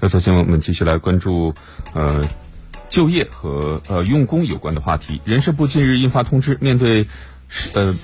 那首先我们继续来关注，呃，就业和呃用工有关的话题。人社部近日印发通知，面对，呃，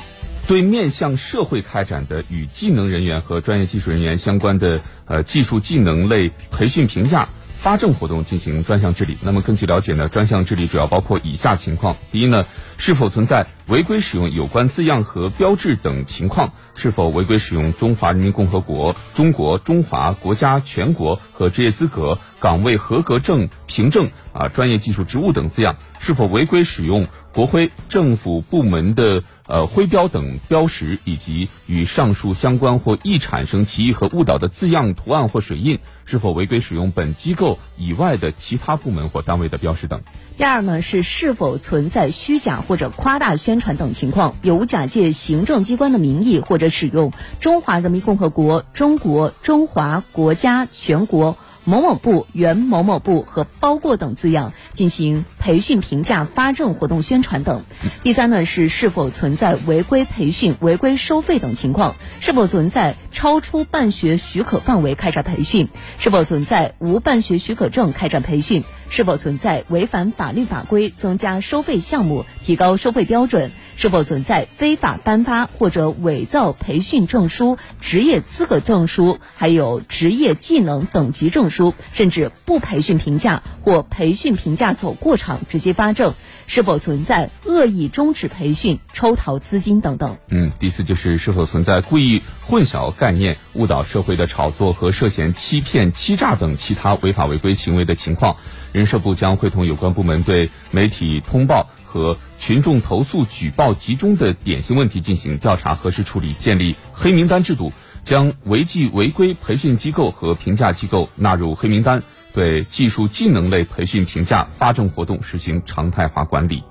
对面向社会开展的与技能人员和专业技术人员相关的呃技术技能类培训评价。发证活动进行专项治理。那么根据了解呢，专项治理主要包括以下情况：第一呢，是否存在违规使用有关字样和标志等情况；是否违规使用“中华人民共和国”“中国”“中华”“国家”“全国”和职业资格、岗位合格证、凭证啊、专业技术职务等字样；是否违规使用国徽、政府部门的。呃，徽标等标识以及与上述相关或易产生歧义和误导的字样、图案或水印，是否违规使用本机构以外的其他部门或单位的标识等？第二呢，是是否存在虚假或者夸大宣传等情况，有无假借行政机关的名义或者使用“中华人民共和国”“中国”“中华”“国家”“全国”。某某部、原某某部和包过等字样进行培训、评价、发证活动宣传等。第三呢是是否存在违规培训、违规收费等情况，是否存在超出办学许可范围开展培训，是否存在无办学许可证开展培训，是否存在违反法律法规、增加收费项目、提高收费标准。是否存在非法颁发或者伪造培训证书、职业资格证书，还有职业技能等级证书，甚至不培训评价或培训评价走过场直接发证？是否存在恶意终止培训、抽逃资金等等？嗯，第四就是是否存在故意混淆概念、误导社会的炒作和涉嫌欺骗、欺诈等其他违法违规行为的情况？人社部将会同有关部门对媒体通报和群众投诉举报集中的典型问题进行调查、核实处理，建立黑名单制度，将违纪违规培训机构和评价机构纳入黑名单。对技术技能类培训评价发证活动实行常态化管理。